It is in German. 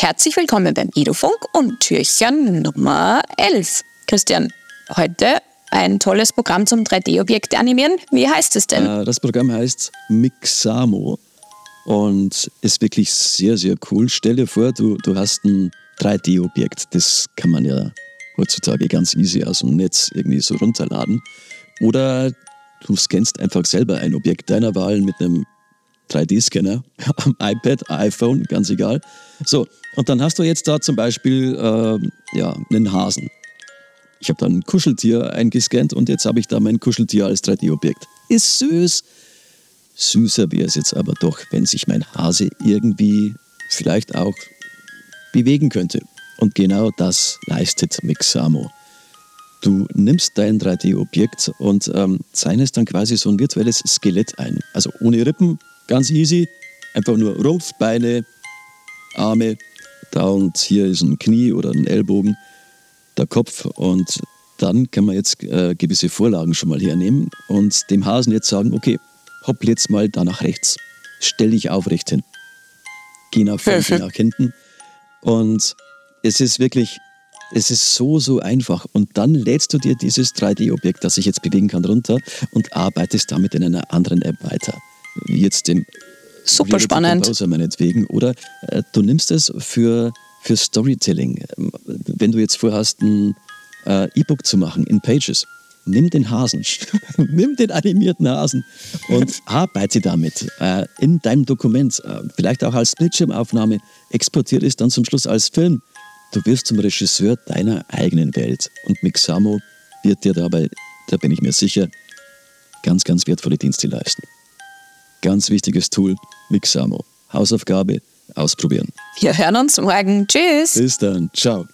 Herzlich willkommen beim Edufunk und Türchen Nummer 11. Christian, heute ein tolles Programm zum 3D-Objekte animieren. Wie heißt es denn? Äh, das Programm heißt Mixamo und ist wirklich sehr, sehr cool. Stell dir vor, du, du hast ein 3D-Objekt. Das kann man ja heutzutage ganz easy aus dem Netz irgendwie so runterladen. Oder du scannst einfach selber ein Objekt deiner Wahl mit einem 3D-Scanner am iPad, iPhone, ganz egal. So, und dann hast du jetzt da zum Beispiel äh, ja, einen Hasen. Ich habe da ein Kuscheltier eingescannt und jetzt habe ich da mein Kuscheltier als 3D-Objekt. Ist süß. Süßer wäre es jetzt aber doch, wenn sich mein Hase irgendwie vielleicht auch bewegen könnte. Und genau das leistet Mixamo. Du nimmst dein 3D-Objekt und ähm, zeichnest dann quasi so ein virtuelles Skelett ein. Also ohne Rippen, ganz easy. Einfach nur Rumpf, Beine, Arme. Da und hier ist ein Knie oder ein Ellbogen der Kopf. Und dann kann man jetzt äh, gewisse Vorlagen schon mal hernehmen und dem Hasen jetzt sagen, okay, hopp jetzt mal da nach rechts, stell dich aufrecht hin, geh nach vorne, geh nach hinten. Und es ist wirklich, es ist so, so einfach. Und dann lädst du dir dieses 3D-Objekt, das sich jetzt bewegen kann, runter und arbeitest damit in einer anderen App weiter, jetzt dem Super spannend. Composer meinetwegen. Oder äh, du nimmst es für für Storytelling. Wenn du jetzt vorhast, ein äh, E-Book zu machen in Pages, nimm den Hasen, nimm den animierten Hasen und arbeite damit äh, in deinem Dokument, äh, vielleicht auch als Bildschirmaufnahme, exportiere es dann zum Schluss als Film. Du wirst zum Regisseur deiner eigenen Welt. Und Mixamo wird dir dabei, da bin ich mir sicher, ganz, ganz wertvolle Dienste leisten. Ganz wichtiges Tool, Mixamo. Hausaufgabe, ausprobieren. Wir hören uns morgen. Tschüss. Bis dann. Ciao.